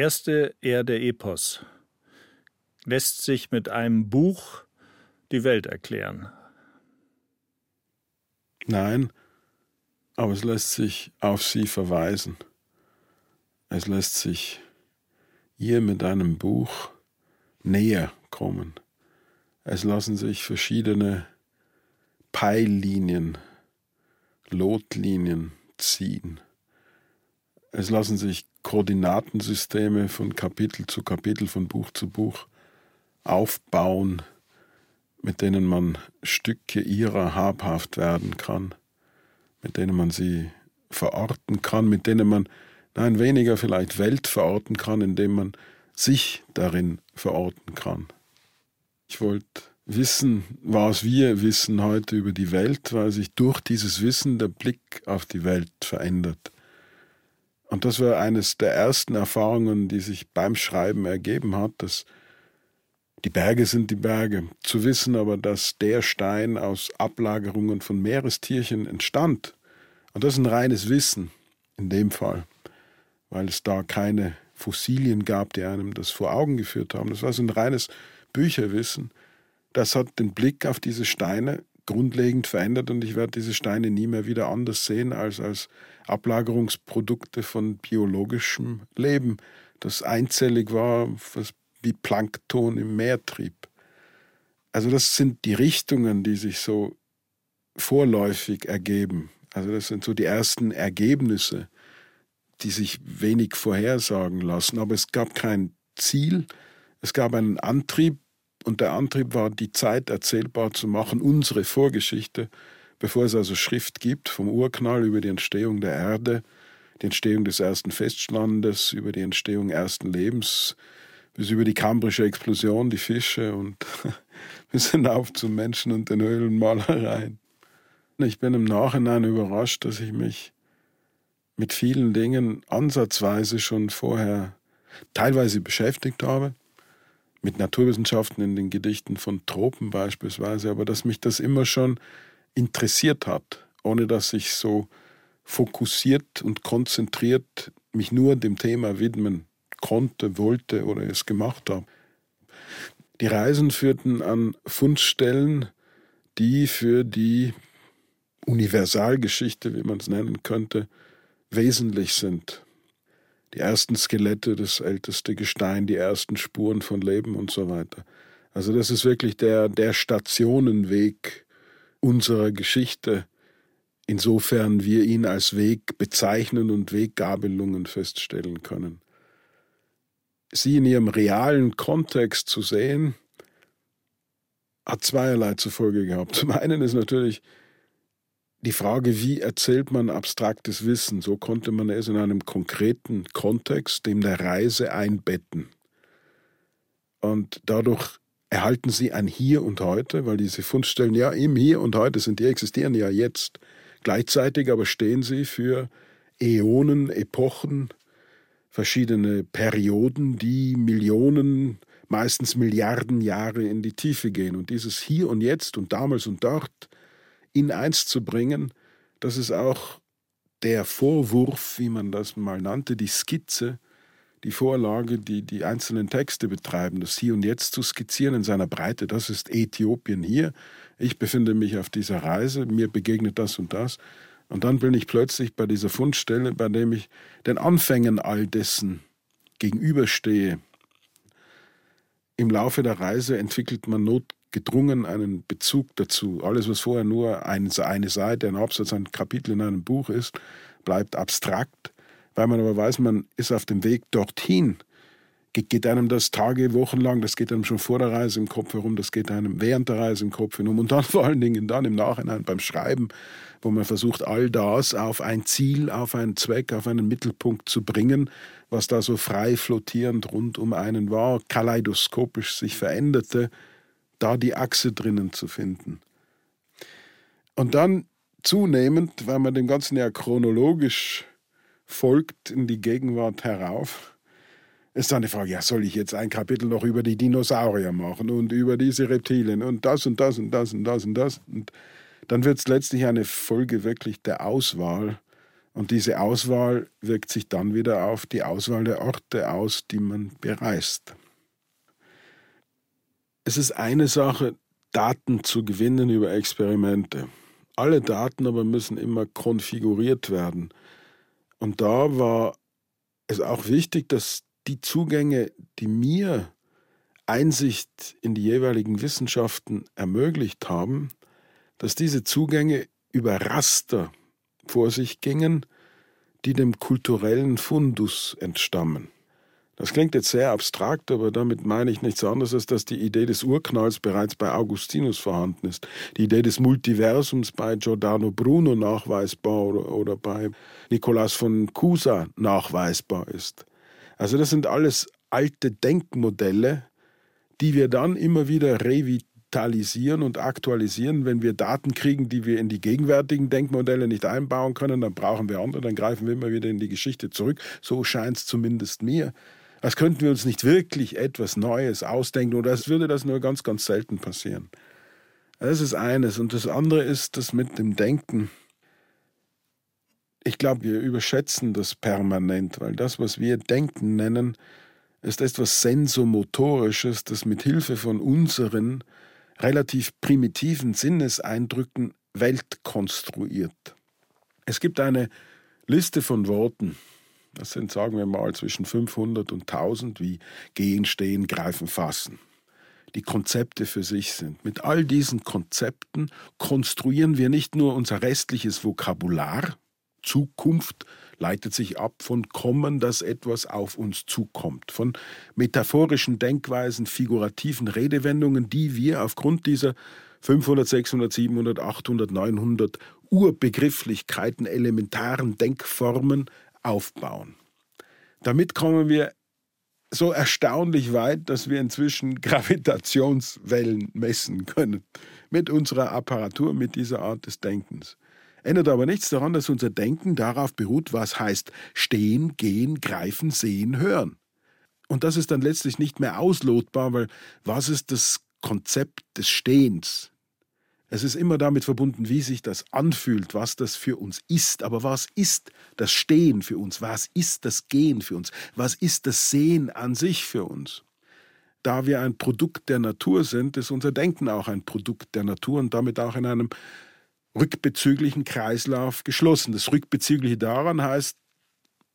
erste Erde-Epos lässt sich mit einem Buch die Welt erklären. Nein, aber es lässt sich auf sie verweisen. Es lässt sich ihr mit einem Buch näher kommen. Es lassen sich verschiedene Peillinien, Lotlinien ziehen. Es lassen sich Koordinatensysteme von Kapitel zu Kapitel, von Buch zu Buch aufbauen, mit denen man Stücke ihrer habhaft werden kann, mit denen man sie verorten kann, mit denen man, nein, weniger vielleicht Welt verorten kann, indem man sich darin verorten kann. Ich wollte wissen, was wir wissen heute über die Welt, weil sich durch dieses Wissen der Blick auf die Welt verändert. Und das war eines der ersten Erfahrungen, die sich beim Schreiben ergeben hat, dass die Berge sind die Berge. Zu wissen aber, dass der Stein aus Ablagerungen von Meerestierchen entstand, und das ist ein reines Wissen in dem Fall, weil es da keine Fossilien gab, die einem das vor Augen geführt haben. Das war so ein reines Bücherwissen. Das hat den Blick auf diese Steine grundlegend verändert und ich werde diese Steine nie mehr wieder anders sehen als als Ablagerungsprodukte von biologischem Leben, das einzellig war, was wie Plankton im Meer trieb. Also das sind die Richtungen, die sich so vorläufig ergeben. Also das sind so die ersten Ergebnisse, die sich wenig vorhersagen lassen. Aber es gab kein Ziel, es gab einen Antrieb und der Antrieb war, die Zeit erzählbar zu machen, unsere Vorgeschichte, bevor es also Schrift gibt, vom Urknall über die Entstehung der Erde, die Entstehung des ersten Festlandes, über die Entstehung ersten Lebens, bis über die kambrische Explosion, die Fische und bis hinauf zum Menschen und den Höhlenmalereien. Ich bin im Nachhinein überrascht, dass ich mich mit vielen Dingen ansatzweise schon vorher teilweise beschäftigt habe, mit Naturwissenschaften in den Gedichten von Tropen beispielsweise, aber dass mich das immer schon interessiert hat, ohne dass ich so fokussiert und konzentriert mich nur dem Thema widmen konnte, wollte oder es gemacht habe. Die Reisen führten an Fundstellen, die für die Universalgeschichte, wie man es nennen könnte, wesentlich sind. Die ersten Skelette, das älteste Gestein, die ersten Spuren von Leben und so weiter. Also das ist wirklich der, der Stationenweg unserer Geschichte, insofern wir ihn als Weg bezeichnen und Weggabelungen feststellen können sie in ihrem realen Kontext zu sehen, hat zweierlei zur Folge gehabt. Zum einen ist natürlich die Frage, wie erzählt man abstraktes Wissen? So konnte man es in einem konkreten Kontext, dem der Reise, einbetten. Und dadurch erhalten sie ein Hier und Heute, weil diese Fundstellen ja im Hier und Heute sind, die existieren ja jetzt. Gleichzeitig aber stehen sie für Äonen, Epochen, verschiedene Perioden, die Millionen, meistens Milliarden Jahre in die Tiefe gehen. Und dieses Hier und Jetzt und damals und dort in eins zu bringen, das ist auch der Vorwurf, wie man das mal nannte, die Skizze, die Vorlage, die die einzelnen Texte betreiben, das Hier und Jetzt zu skizzieren in seiner Breite. Das ist Äthiopien hier. Ich befinde mich auf dieser Reise, mir begegnet das und das. Und dann bin ich plötzlich bei dieser Fundstelle, bei dem ich den Anfängen all dessen gegenüberstehe. Im Laufe der Reise entwickelt man notgedrungen einen Bezug dazu. Alles, was vorher nur eine, Seite, ein Absatz, ein Kapitel in einem Buch ist, bleibt abstrakt, weil man aber weiß, man ist auf dem Weg dorthin. Geht einem das Tage, Wochen lang, das geht einem schon vor der Reise im Kopf herum, das geht einem während der Reise im Kopf herum und dann vor allen Dingen dann im Nachhinein beim Schreiben, wo man versucht, all das auf ein Ziel, auf einen Zweck, auf einen Mittelpunkt zu bringen, was da so frei flottierend rund um einen war, kaleidoskopisch sich veränderte, da die Achse drinnen zu finden. Und dann zunehmend, weil man dem Ganzen ja chronologisch folgt in die Gegenwart herauf, ist dann die Frage, ja, soll ich jetzt ein Kapitel noch über die Dinosaurier machen und über diese Reptilien und das und das und das und das und das. Und dann wird es letztlich eine Folge wirklich der Auswahl, Und diese Auswahl wirkt sich dann wieder auf die Auswahl der Orte aus, die man bereist. Es ist eine Sache, Daten zu gewinnen über Experimente. Alle Daten aber müssen immer konfiguriert werden. Und da war es auch wichtig, dass die Zugänge, die mir Einsicht in die jeweiligen Wissenschaften ermöglicht haben, dass diese Zugänge über Raster vor sich gingen, die dem kulturellen Fundus entstammen. Das klingt jetzt sehr abstrakt, aber damit meine ich nichts anderes, als dass die Idee des Urknalls bereits bei Augustinus vorhanden ist. Die Idee des Multiversums bei Giordano Bruno nachweisbar oder, bei Nikolaus von Cusa nachweisbar ist. Also das sind alles alte Denkmodelle, die wir dann immer wieder revitalisieren und aktualisieren. Wenn wir Daten kriegen, die wir in die gegenwärtigen Denkmodelle nicht einbauen können, dann brauchen wir andere, dann greifen wir immer wieder in die Geschichte zurück. So scheint es zumindest mir. Als könnten wir uns nicht wirklich etwas Neues ausdenken oder als würde das nur ganz, ganz selten passieren. Das ist eines. Und das andere ist das mit dem Denken. Ich glaube, wir überschätzen das permanent, weil das, was wir Denken nennen, ist etwas Sensomotorisches, das mit Hilfe von unseren relativ primitiven Sinneseindrücken Welt konstruiert. Es gibt eine Liste von Worten, das sind, sagen wir mal, zwischen 500 und 1000, wie gehen, stehen, greifen, fassen. Die Konzepte für sich sind. Mit all diesen Konzepten konstruieren wir nicht nur unser restliches Vokabular, Zukunft leitet sich ab von Kommen, dass etwas auf uns zukommt, von metaphorischen Denkweisen, figurativen Redewendungen, die wir aufgrund dieser 500, 600, 700, 800, 900 Urbegrifflichkeiten, elementaren Denkformen aufbauen. Damit kommen wir so erstaunlich weit, dass wir inzwischen Gravitationswellen messen können mit unserer Apparatur, mit dieser Art des Denkens. Ändert aber nichts daran, dass unser Denken darauf beruht, was heißt stehen, gehen, greifen, sehen, hören. Und das ist dann letztlich nicht mehr auslotbar, weil was ist das Konzept des Stehens? Es ist immer damit verbunden, wie sich das anfühlt, was das für uns ist. Aber was ist das Stehen für uns? Was ist das Gehen für uns? Was ist das Sehen an sich für uns? Da wir ein Produkt der Natur sind, ist unser Denken auch ein Produkt der Natur und damit auch in einem rückbezüglichen Kreislauf geschlossen. Das Rückbezügliche daran heißt,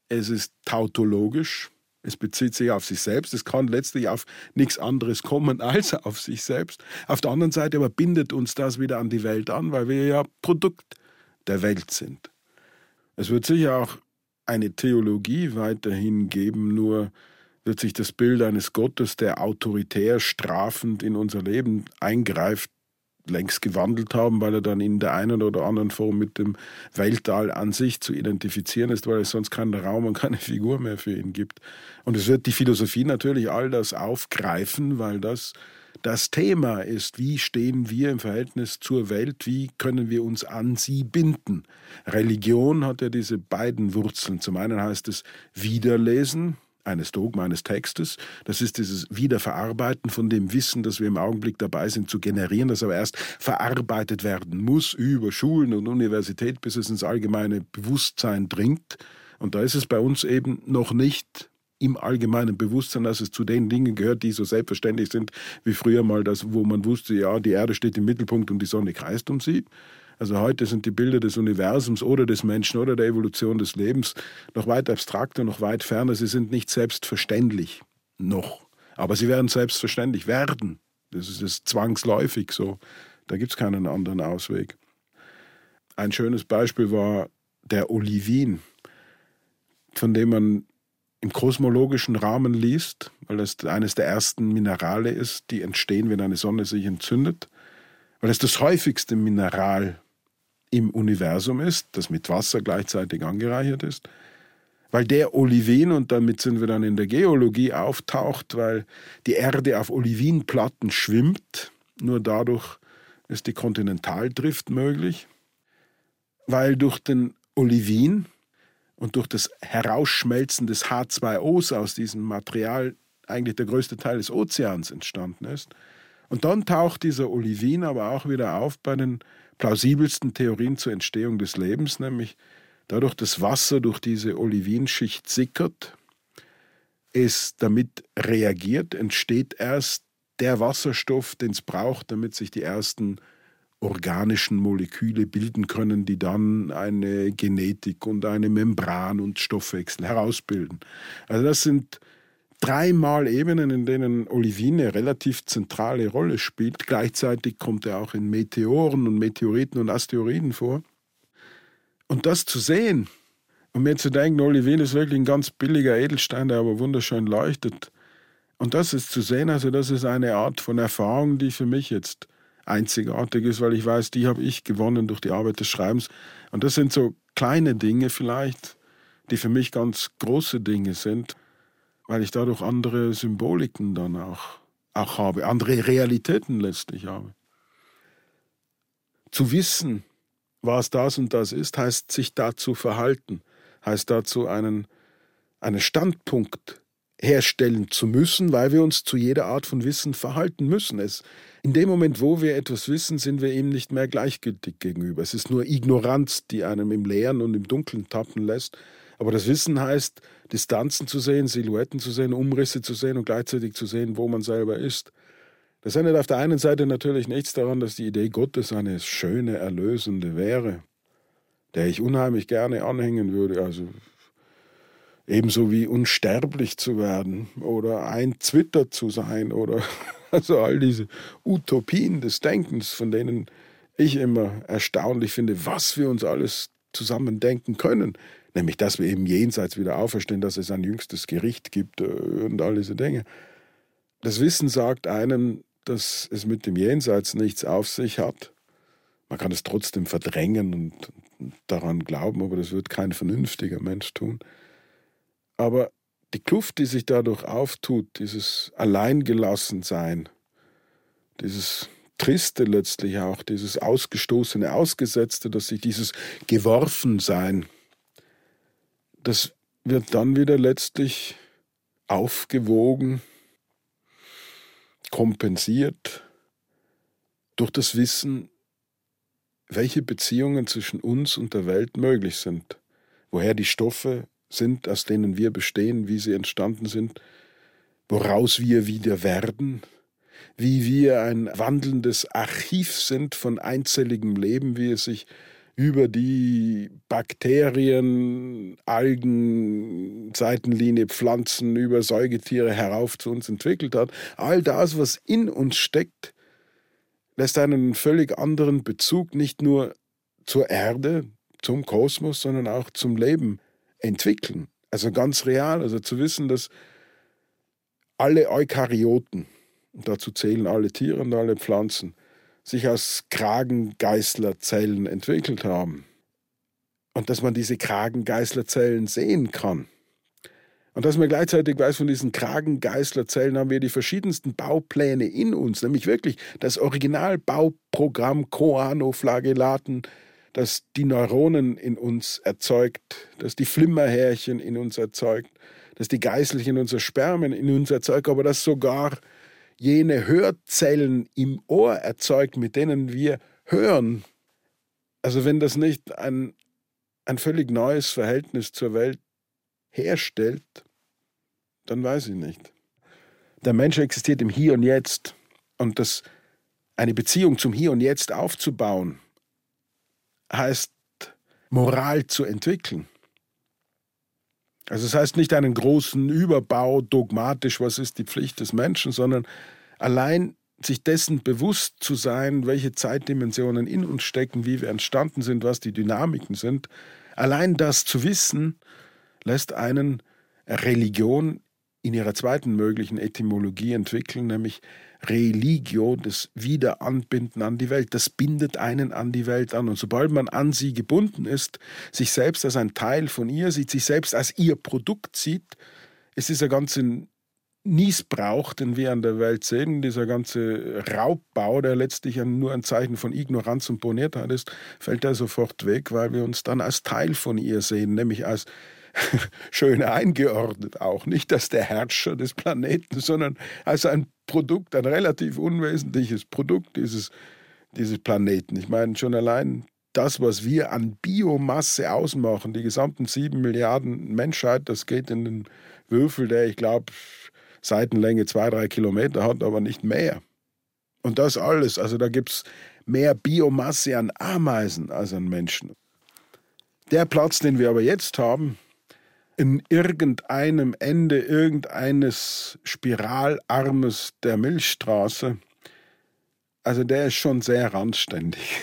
es ist tautologisch, es bezieht sich auf sich selbst. Es kann letztlich auf nichts anderes kommen als auf sich selbst. Auf der anderen Seite aber bindet uns das wieder an die Welt an, weil wir ja Produkt der Welt sind. Es wird sicher auch eine Theologie weiterhin geben, nur wird sich das Bild eines Gottes, der autoritär strafend in unser Leben eingreift, längst gewandelt haben, weil er dann in der einen oder anderen Form mit dem Weltall an sich zu identifizieren ist, weil es sonst keinen Raum und keine Figur mehr für ihn gibt. Und es wird die Philosophie natürlich all das aufgreifen, weil das das Thema ist, wie stehen wir im Verhältnis zur Welt, wie können wir uns an sie binden. Religion hat ja diese beiden Wurzeln. Zum einen heißt es Wiederlesen, eines Dogma, eines Textes. Das ist dieses Wiederverarbeiten von dem Wissen, das wir im Augenblick dabei sind zu generieren, das aber erst verarbeitet werden muss über Schulen und Universität, bis es ins allgemeine Bewusstsein dringt. Und da ist es bei uns eben noch nicht im allgemeinen Bewusstsein, dass es zu den Dingen gehört, die so selbstverständlich sind wie früher mal das, wo man wusste, ja, die Erde steht im Mittelpunkt und die Sonne kreist um sie. Also heute sind die Bilder des Universums oder des Menschen oder der Evolution des Lebens noch weit abstrakter, noch weit ferner. Sie sind nicht selbstverständlich noch. Aber sie werden selbstverständlich werden. Das ist es zwangsläufig so. Da gibt es keinen anderen Ausweg. Ein schönes Beispiel war der Olivin, von dem man im kosmologischen Rahmen liest, weil es eines der ersten Minerale ist, die entstehen, wenn eine Sonne sich entzündet, weil es das häufigste Mineral im Universum ist, das mit Wasser gleichzeitig angereichert ist, weil der Olivin, und damit sind wir dann in der Geologie, auftaucht, weil die Erde auf Olivinplatten schwimmt, nur dadurch ist die Kontinentaldrift möglich, weil durch den Olivin und durch das Herausschmelzen des H2Os aus diesem Material eigentlich der größte Teil des Ozeans entstanden ist. Und dann taucht dieser Olivin aber auch wieder auf bei den plausibelsten Theorien zur Entstehung des Lebens, nämlich dadurch das Wasser durch diese Olivinschicht sickert, es damit reagiert, entsteht erst der Wasserstoff, den es braucht, damit sich die ersten organischen Moleküle bilden können, die dann eine Genetik und eine Membran und Stoffwechsel herausbilden. Also das sind dreimal Ebenen, in denen Olivine eine relativ zentrale Rolle spielt. Gleichzeitig kommt er auch in Meteoren und Meteoriten und Asteroiden vor. Und das zu sehen und mir zu denken, Olivine ist wirklich ein ganz billiger Edelstein, der aber wunderschön leuchtet. Und das ist zu sehen, also das ist eine Art von Erfahrung, die für mich jetzt einzigartig ist, weil ich weiß, die habe ich gewonnen durch die Arbeit des Schreibens. Und das sind so kleine Dinge vielleicht, die für mich ganz große Dinge sind, weil ich dadurch andere Symboliken dann auch, auch habe, andere Realitäten letztlich habe. Zu wissen, was das und das ist, heißt sich dazu verhalten, heißt dazu einen, einen Standpunkt herstellen zu müssen, weil wir uns zu jeder Art von Wissen verhalten müssen. Es, in dem Moment, wo wir etwas wissen, sind wir ihm nicht mehr gleichgültig gegenüber. Es ist nur Ignoranz, die einem im Leeren und im Dunkeln tappen lässt. Aber das Wissen heißt, Distanzen zu sehen, Silhouetten zu sehen, Umrisse zu sehen und gleichzeitig zu sehen, wo man selber ist. Das ändert auf der einen Seite natürlich nichts daran, dass die Idee Gottes eine schöne, erlösende wäre, der ich unheimlich gerne anhängen würde. Also ebenso wie unsterblich zu werden oder ein Twitter zu sein oder also all diese Utopien des Denkens, von denen ich immer erstaunlich finde, was wir uns alles zusammen denken können. Nämlich, dass wir eben jenseits wieder auferstehen, dass es ein jüngstes Gericht gibt äh, und all diese Dinge. Das Wissen sagt einem, dass es mit dem Jenseits nichts auf sich hat. Man kann es trotzdem verdrängen und daran glauben, aber das wird kein vernünftiger Mensch tun. Aber die Kluft, die sich dadurch auftut, dieses Alleingelassensein, dieses Triste letztlich auch, dieses Ausgestoßene, Ausgesetzte, dass sich dieses Geworfensein, das wird dann wieder letztlich aufgewogen, kompensiert durch das Wissen, welche Beziehungen zwischen uns und der Welt möglich sind, woher die Stoffe sind, aus denen wir bestehen, wie sie entstanden sind, woraus wir wieder werden, wie wir ein wandelndes Archiv sind von einzelligem Leben, wie es sich über die Bakterien, Algen, Seitenlinie, Pflanzen, über Säugetiere herauf zu uns entwickelt hat. All das, was in uns steckt, lässt einen völlig anderen Bezug nicht nur zur Erde, zum Kosmos, sondern auch zum Leben entwickeln. Also ganz real, also zu wissen, dass alle Eukaryoten, dazu zählen alle Tiere und alle Pflanzen, sich aus Kragengeißlerzellen entwickelt haben. Und dass man diese Kragengeißlerzellen sehen kann. Und dass man gleichzeitig weiß, von diesen Kragengeißlerzellen haben wir die verschiedensten Baupläne in uns, nämlich wirklich das Originalbauprogramm Koanoflagellaten, das die Neuronen in uns erzeugt, das die Flimmerhärchen in uns erzeugt, das die Geißelchen unser Spermien in uns erzeugt, aber das sogar jene Hörzellen im Ohr erzeugt, mit denen wir hören. Also wenn das nicht ein, ein völlig neues Verhältnis zur Welt herstellt, dann weiß ich nicht. Der Mensch existiert im Hier und Jetzt und das, eine Beziehung zum Hier und Jetzt aufzubauen, heißt Moral zu entwickeln. Also das heißt nicht einen großen Überbau dogmatisch, was ist die Pflicht des Menschen, sondern allein sich dessen bewusst zu sein, welche Zeitdimensionen in uns stecken, wie wir entstanden sind, was die Dynamiken sind. Allein das zu wissen, lässt einen Religion in ihrer zweiten möglichen Etymologie entwickeln, nämlich Religio, das Wiederanbinden an die Welt. Das bindet einen an die Welt an. Und sobald man an sie gebunden ist, sich selbst als ein Teil von ihr sieht, sich selbst als ihr Produkt sieht, ist dieser ganze Niesbrauch, den wir an der Welt sehen, dieser ganze Raubbau, der letztlich nur ein Zeichen von Ignoranz und Boniertheit ist, fällt er sofort weg, weil wir uns dann als Teil von ihr sehen, nämlich als schön eingeordnet auch. Nicht als der Herrscher des Planeten, sondern als ein Produkt, ein relativ unwesentliches Produkt dieses, dieses Planeten. Ich meine, schon allein das, was wir an Biomasse ausmachen, die gesamten sieben Milliarden Menschheit, das geht in den Würfel, der ich glaube Seitenlänge zwei, drei Kilometer hat, aber nicht mehr. Und das alles, also da gibt es mehr Biomasse an Ameisen als an Menschen. Der Platz, den wir aber jetzt haben, in irgendeinem Ende irgendeines Spiralarmes der Milchstraße, also der ist schon sehr randständig.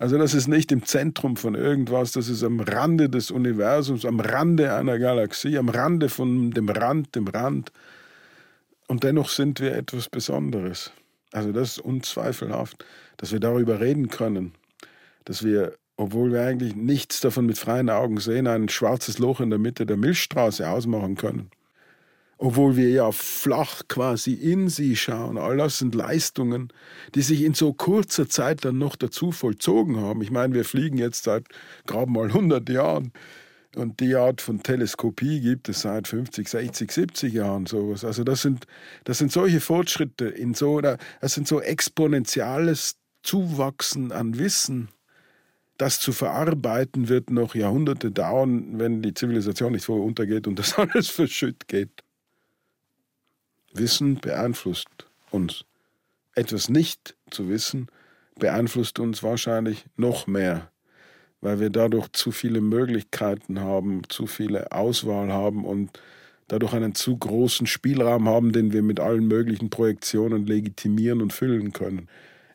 Also das ist nicht im Zentrum von irgendwas, das ist am Rande des Universums, am Rande einer Galaxie, am Rande von dem Rand, dem Rand. Und dennoch sind wir etwas Besonderes. Also das ist unzweifelhaft, dass wir darüber reden können, dass wir, obwohl wir eigentlich nichts davon mit freien Augen sehen, ein schwarzes Loch in der Mitte der Milchstraße ausmachen können obwohl wir ja flach quasi in sie schauen. All das sind Leistungen, die sich in so kurzer Zeit dann noch dazu vollzogen haben. Ich meine, wir fliegen jetzt seit gerade mal 100 Jahren. Und die Art von Teleskopie gibt es seit 50, 60, 70 Jahren sowas. Also das sind, das sind solche Fortschritte in so, das sind so exponentielles Zuwachsen an Wissen. Das zu verarbeiten wird noch Jahrhunderte dauern, wenn die Zivilisation nicht vorher untergeht und das alles verschütt geht. Wissen beeinflusst uns. Etwas nicht zu wissen beeinflusst uns wahrscheinlich noch mehr, weil wir dadurch zu viele Möglichkeiten haben, zu viele Auswahl haben und dadurch einen zu großen Spielraum haben, den wir mit allen möglichen Projektionen legitimieren und füllen können.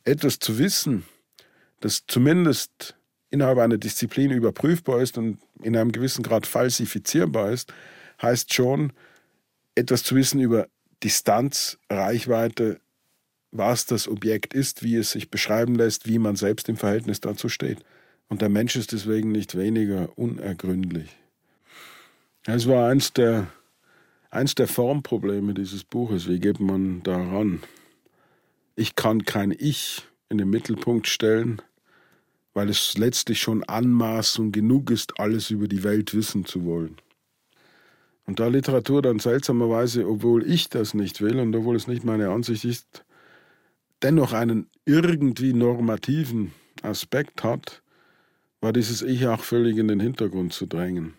Etwas zu wissen, das zumindest innerhalb einer Disziplin überprüfbar ist und in einem gewissen Grad falsifizierbar ist, heißt schon, etwas zu wissen über Distanz, Reichweite, was das Objekt ist, wie es sich beschreiben lässt, wie man selbst im Verhältnis dazu steht. Und der Mensch ist deswegen nicht weniger unergründlich. Es war eins der, eins der Formprobleme dieses Buches. Wie geht man daran? Ich kann kein Ich in den Mittelpunkt stellen, weil es letztlich schon Anmaßung genug ist, alles über die Welt wissen zu wollen. Und da Literatur dann seltsamerweise, obwohl ich das nicht will und obwohl es nicht meine Ansicht ist, dennoch einen irgendwie normativen Aspekt hat, war dieses Ich auch völlig in den Hintergrund zu drängen.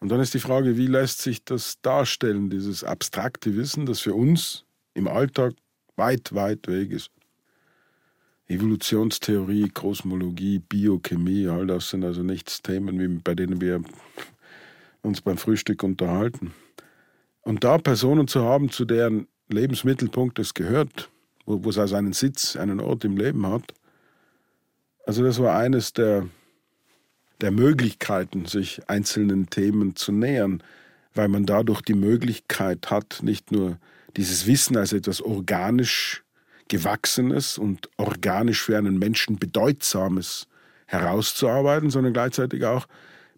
Und dann ist die Frage, wie lässt sich das darstellen, dieses abstrakte Wissen, das für uns im Alltag weit, weit weg ist. Evolutionstheorie, Kosmologie, Biochemie, all das sind also nichts Themen, bei denen wir uns beim Frühstück unterhalten. Und da Personen zu haben, zu deren Lebensmittelpunkt es gehört, wo, wo es also einen Sitz, einen Ort im Leben hat, also das war eines der, der Möglichkeiten, sich einzelnen Themen zu nähern, weil man dadurch die Möglichkeit hat, nicht nur dieses Wissen als etwas organisch Gewachsenes und organisch für einen Menschen Bedeutsames herauszuarbeiten, sondern gleichzeitig auch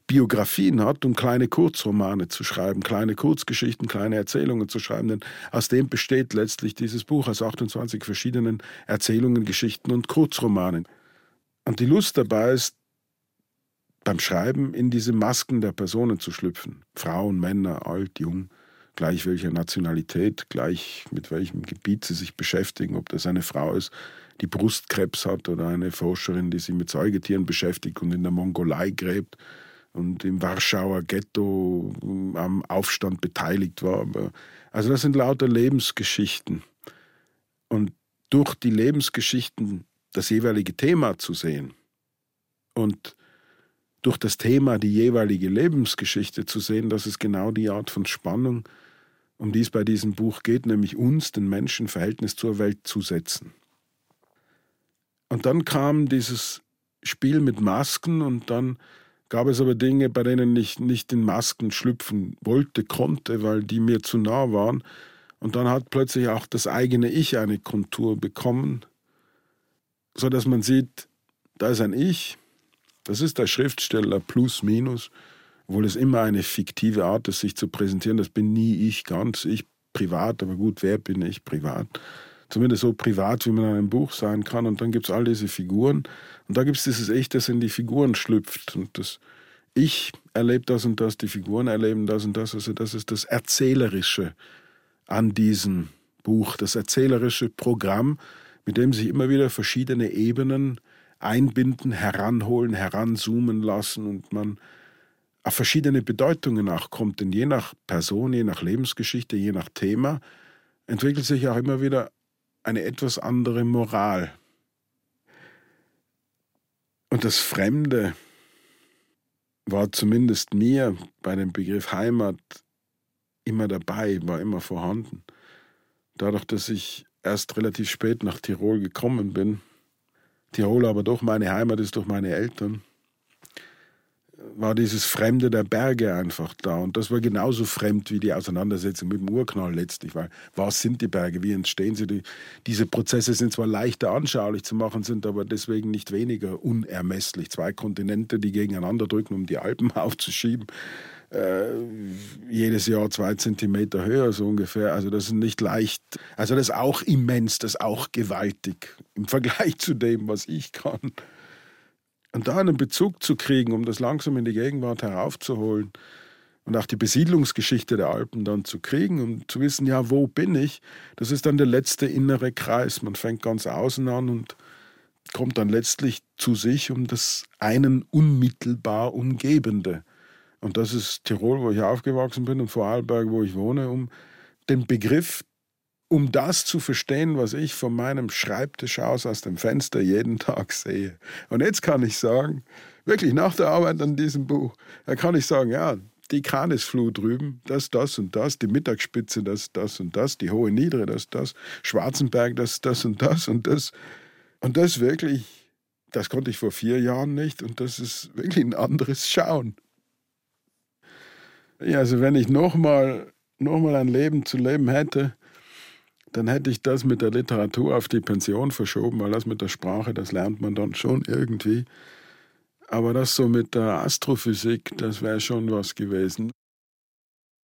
Biografien hat, um kleine Kurzromane zu schreiben, kleine Kurzgeschichten, kleine Erzählungen zu schreiben. Denn aus dem besteht letztlich dieses Buch aus 28 verschiedenen Erzählungen, Geschichten und Kurzromanen. Und die Lust dabei ist, beim Schreiben in diese Masken der Personen zu schlüpfen. Frauen, Männer, alt, jung, gleich welcher Nationalität, gleich mit welchem Gebiet sie sich beschäftigen, ob das eine Frau ist, die Brustkrebs hat oder eine Forscherin, die sich mit Säugetieren beschäftigt und in der Mongolei gräbt und im Warschauer Ghetto hm, am Aufstand beteiligt war. Also das sind lauter Lebensgeschichten. Und durch die Lebensgeschichten das jeweilige Thema zu sehen und durch das Thema die jeweilige Lebensgeschichte zu sehen, das ist genau die Art von Spannung, um die es bei diesem Buch geht, nämlich uns, den Menschen, Verhältnis zur Welt zu setzen. Und dann kam dieses Spiel mit Masken und dann gab es aber Dinge, bei denen ich nicht in Masken schlüpfen wollte, konnte, weil die mir zu nah waren. Und dann hat plötzlich auch das eigene Ich eine Kontur bekommen, so dass man sieht, da ist ein Ich, das ist der Schriftsteller plus minus, obwohl es immer eine fiktive Art ist, sich zu präsentieren. Das bin nie ich ganz, ich privat, aber gut, wer bin ich privat? Zumindest so privat, wie man in einem Buch sein kann. Und dann gibt es all diese Figuren. Und da gibt es dieses Ich, das in die Figuren schlüpft. Und das Ich erlebt das und das, die Figuren erleben das und das. Also das ist das Erzählerische an diesem Buch, das erzählerische Programm, mit dem sich immer wieder verschiedene Ebenen einbinden, heranholen, heranzoomen lassen und man auf verschiedene Bedeutungen auch kommt. Denn je nach Person, je nach Lebensgeschichte, je nach Thema entwickelt sich auch immer wieder eine etwas andere Moral. Und das Fremde war zumindest mir bei dem Begriff Heimat immer dabei, war immer vorhanden. Dadurch, dass ich erst relativ spät nach Tirol gekommen bin, Tirol aber doch meine Heimat ist durch meine Eltern, war dieses Fremde der Berge einfach da. Und das war genauso fremd wie die Auseinandersetzung mit dem Urknall letztlich, weil was sind die Berge, wie entstehen sie? Die, diese Prozesse sind zwar leichter anschaulich zu machen, sind aber deswegen nicht weniger unermesslich. Zwei Kontinente, die gegeneinander drücken, um die Alpen aufzuschieben. Äh, jedes Jahr zwei Zentimeter höher, so ungefähr. Also das ist nicht leicht. Also das ist auch immens, das ist auch gewaltig im Vergleich zu dem, was ich kann. Und da einen Bezug zu kriegen, um das langsam in die Gegenwart heraufzuholen und auch die Besiedlungsgeschichte der Alpen dann zu kriegen, um zu wissen, ja, wo bin ich, das ist dann der letzte innere Kreis. Man fängt ganz außen an und kommt dann letztlich zu sich um das einen unmittelbar Umgebende. Und das ist Tirol, wo ich aufgewachsen bin und Vorarlberg, wo ich wohne, um den Begriff um das zu verstehen, was ich von meinem Schreibtisch aus aus dem Fenster jeden Tag sehe. Und jetzt kann ich sagen, wirklich nach der Arbeit an diesem Buch, da kann ich sagen, ja, die Kanisflut drüben, das, das und das, die Mittagsspitze, das, das und das, die Hohe Niedere, das, das, Schwarzenberg, das, das und das und das. Und das wirklich, das konnte ich vor vier Jahren nicht und das ist wirklich ein anderes Schauen. Ja, also wenn ich nochmal noch mal ein Leben zu leben hätte, dann hätte ich das mit der Literatur auf die Pension verschoben, weil das mit der Sprache, das lernt man dann schon irgendwie. Aber das so mit der Astrophysik, das wäre schon was gewesen.